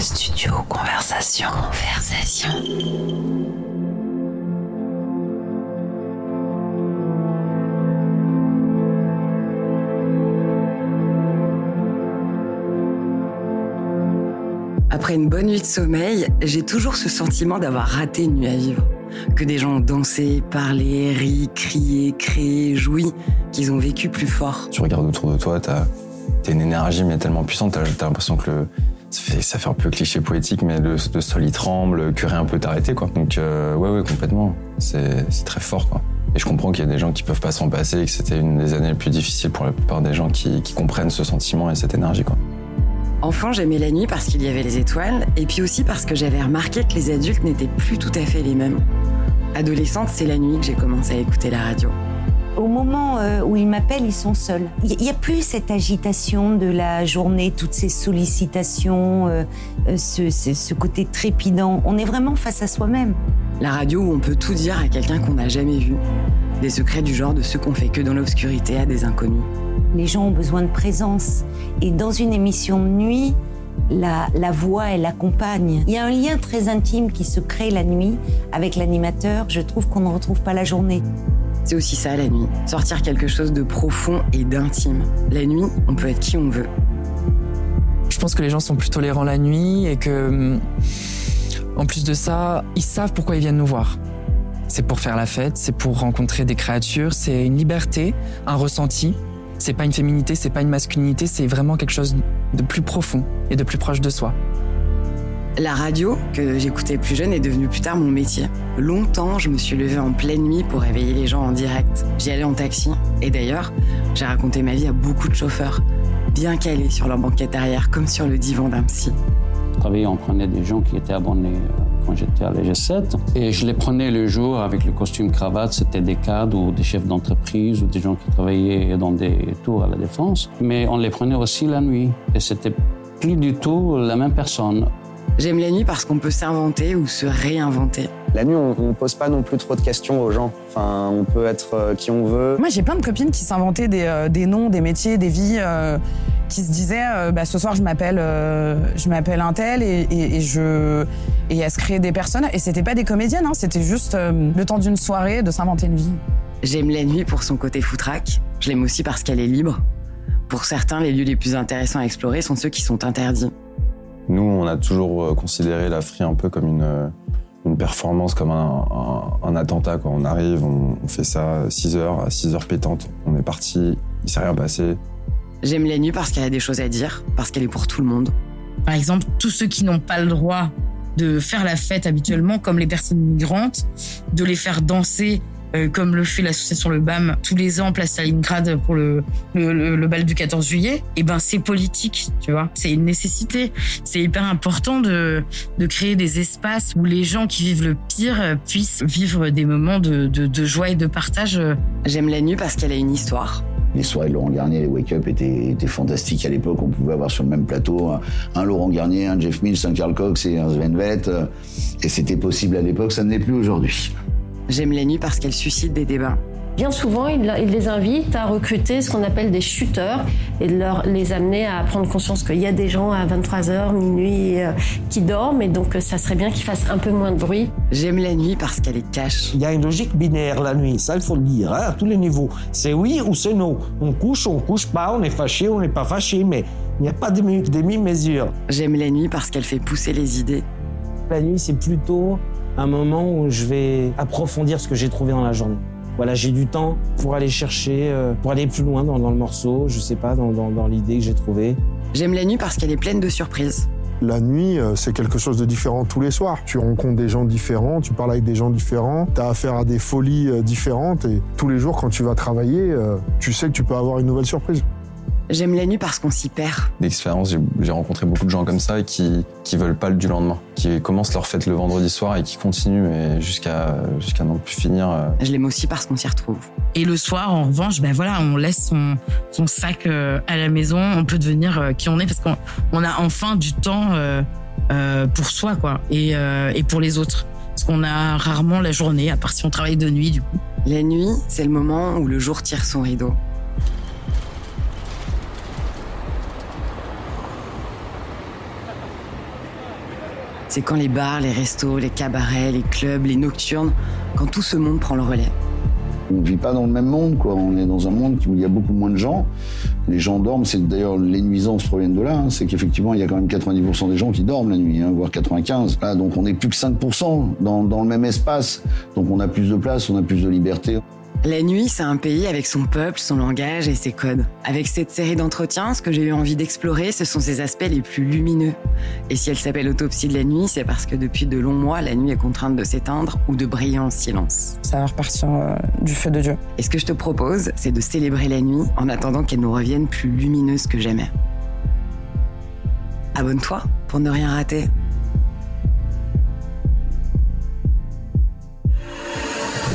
Studio Conversation. Conversation. Après une bonne nuit de sommeil, j'ai toujours ce sentiment d'avoir raté une nuit à vivre. Que des gens ont dansé, parlé, ri, crié, créé, joui, qu'ils ont vécu plus fort. Tu regardes autour de toi, t'as as une énergie mais tellement puissante, t'as as, l'impression que le, ça, fait, ça fait un peu cliché poétique, mais le, sol il tremble, que rien peut t'arrêter quoi. Donc euh, ouais ouais complètement, c'est très fort quoi. Et je comprends qu'il y a des gens qui peuvent pas s'en passer et que c'était une des années les plus difficiles pour la plupart des gens qui, qui comprennent ce sentiment et cette énergie quoi. Enfant, j'aimais la nuit parce qu'il y avait les étoiles, et puis aussi parce que j'avais remarqué que les adultes n'étaient plus tout à fait les mêmes. Adolescente, c'est la nuit que j'ai commencé à écouter la radio. Au moment euh, où ils m'appellent, ils sont seuls. Il n'y a plus cette agitation de la journée, toutes ces sollicitations, euh, euh, ce, ce côté trépidant. On est vraiment face à soi-même. La radio où on peut tout dire à quelqu'un qu'on n'a jamais vu. Des secrets du genre de ceux qu'on fait que dans l'obscurité à des inconnus. Les gens ont besoin de présence. Et dans une émission de nuit, la, la, voix, elle accompagne. Il y a un lien très intime qui se crée la nuit avec l'animateur. Je trouve qu'on ne retrouve pas la journée. C'est aussi ça la nuit, sortir quelque chose de profond et d'intime. La nuit, on peut être qui on veut. Je pense que les gens sont plus tolérants la nuit et que, hum, en plus de ça, ils savent pourquoi ils viennent nous voir. C'est pour faire la fête, c'est pour rencontrer des créatures, c'est une liberté, un ressenti. C'est pas une féminité, c'est pas une masculinité, c'est vraiment quelque chose de plus profond et de plus proche de soi. La radio, que j'écoutais plus jeune, est devenue plus tard mon métier. Longtemps, je me suis levée en pleine nuit pour réveiller les gens en direct. J'y allais en taxi. Et d'ailleurs, j'ai raconté ma vie à beaucoup de chauffeurs, bien calés sur leur banquette arrière, comme sur le divan d'un psy. Je travaillais, on prenait des gens qui étaient abonnés euh, quand j'étais à l'EG7. Et je les prenais le jour avec le costume cravate. C'était des cadres ou des chefs d'entreprise ou des gens qui travaillaient dans des tours à la défense. Mais on les prenait aussi la nuit. Et c'était plus du tout la même personne. J'aime la nuit parce qu'on peut s'inventer ou se réinventer. La nuit, on ne pose pas non plus trop de questions aux gens. Enfin, on peut être euh, qui on veut. Moi, j'ai plein de copines qui s'inventaient des, euh, des, noms, des métiers, des vies. Euh, qui se disaient bah, ce soir je m'appelle je m'appelle un tel et, et, je et elles se créaient des personnes et c'était pas des comédiennes hein, c'était juste le temps d'une soirée de s'inventer une vie. J'aime la nuit pour son côté foutraque. Je l'aime aussi parce qu'elle est libre. Pour certains, les lieux les plus intéressants à explorer sont ceux qui sont interdits. Nous, on a toujours considéré la free un peu comme une une performance comme un, un, attentat. Quand on arrive, on, fait ça à 6 heures, à 6 heures pétantes. On est parti, il s'est rien passé. J'aime la nuit parce qu'elle a des choses à dire, parce qu'elle est pour tout le monde. Par exemple, tous ceux qui n'ont pas le droit de faire la fête habituellement, comme les personnes migrantes, de les faire danser euh, comme le fait l'association Le BAM tous les ans, place Stalingrad pour le, le, le, bal du 14 juillet, et eh ben c'est politique, tu vois. C'est une nécessité. C'est hyper important de, de créer des espaces où les gens qui vivent le pire puissent vivre des moments de, de, de joie et de partage. J'aime la nuit parce qu'elle a une histoire. Les soirées de Laurent Garnier, les wake-up étaient, étaient, fantastiques à l'époque. On pouvait avoir sur le même plateau un, Laurent Garnier, un Jeff Mills, un Karl Cox et un Sven Vett. Et c'était possible à l'époque, ça ne l'est plus aujourd'hui. J'aime la nuit parce qu'elle suscite des débats. Bien souvent, il, les invite à recruter ce qu'on appelle des shooters et de leur, les amener à prendre conscience qu'il y a des gens à 23h, minuit, euh, qui dorment et donc euh, ça serait bien qu'ils fassent un peu moins de bruit. J'aime la nuit parce qu'elle est cache. Il y a une logique binaire la nuit, ça il faut le dire, hein, à tous les niveaux. C'est oui ou c'est non. On couche, on couche pas, on est fâché, on n'est pas fâché, mais il n'y a pas de demi-mesure. J'aime la nuit parce qu'elle fait pousser les idées. La nuit, c'est plutôt un moment où je vais approfondir ce que j'ai trouvé dans la journée. Voilà, j'ai du temps pour aller chercher, euh, pour aller plus loin dans, le morceau, je sais pas, dans, dans l'idée que j'ai trouvée. J'aime la nuit parce qu'elle est pleine de surprises. La nuit, euh, c'est quelque chose de différent tous les soirs. Tu rencontres des gens différents, tu parles avec des gens différents, tu as affaire à des folies euh, différentes et tous les jours quand tu vas travailler, tu sais que tu peux avoir une nouvelle surprise. J'aime la nuit parce qu'on s'y perd. D'expérience, j'ai rencontré beaucoup de gens comme ça qui qui veulent pas le du lendemain, qui commencent leur fête le vendredi soir et qui continuent jusqu'à jusqu'à n'en plus finir. Euh. Je l'aime aussi parce qu'on s'y retrouve. Et le soir, en revanche, ben voilà, on laisse son son sac euh, à la maison, on peut devenir euh, qui on est parce qu'on on a enfin du temps pour soi quoi et et pour les autres. Parce qu'on a rarement la journée, à part si on travaille de nuit du coup. La nuit, c'est le moment où le jour tire son rideau. C'est quand les bars, les restos, les cabarets, les clubs, les nocturnes, quand tout ce monde prend le relais. On ne vit pas dans le même monde, quoi. On est dans un monde où il y a beaucoup moins de gens. Les gens dorment, c'est d'ailleurs les nuisances proviennent de là. hein. C'est qu'effectivement, il y a quand même 90% des gens qui dorment la nuit, hein, voire 95. Là, donc on n'est plus que 5% dans, dans le même espace. Donc on a plus de place, on a plus de liberté. La nuit, c'est un pays avec son peuple, son langage et ses codes. Avec cette série d'entretiens, ce que j'ai eu envie d'explorer, ce sont ses aspects les plus lumineux. Et si elle s'appelle Autopsie de la nuit, c'est parce que depuis de longs mois, la nuit est contrainte de s'éteindre ou de briller en silence. Ça va repartir euh, du feu de Dieu. Et ce que je te propose, c'est de célébrer la nuit en attendant qu'elle nous revienne plus lumineuse que jamais. Abonne-toi pour ne rien rater.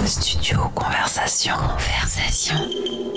Studio Conversation. Conversation.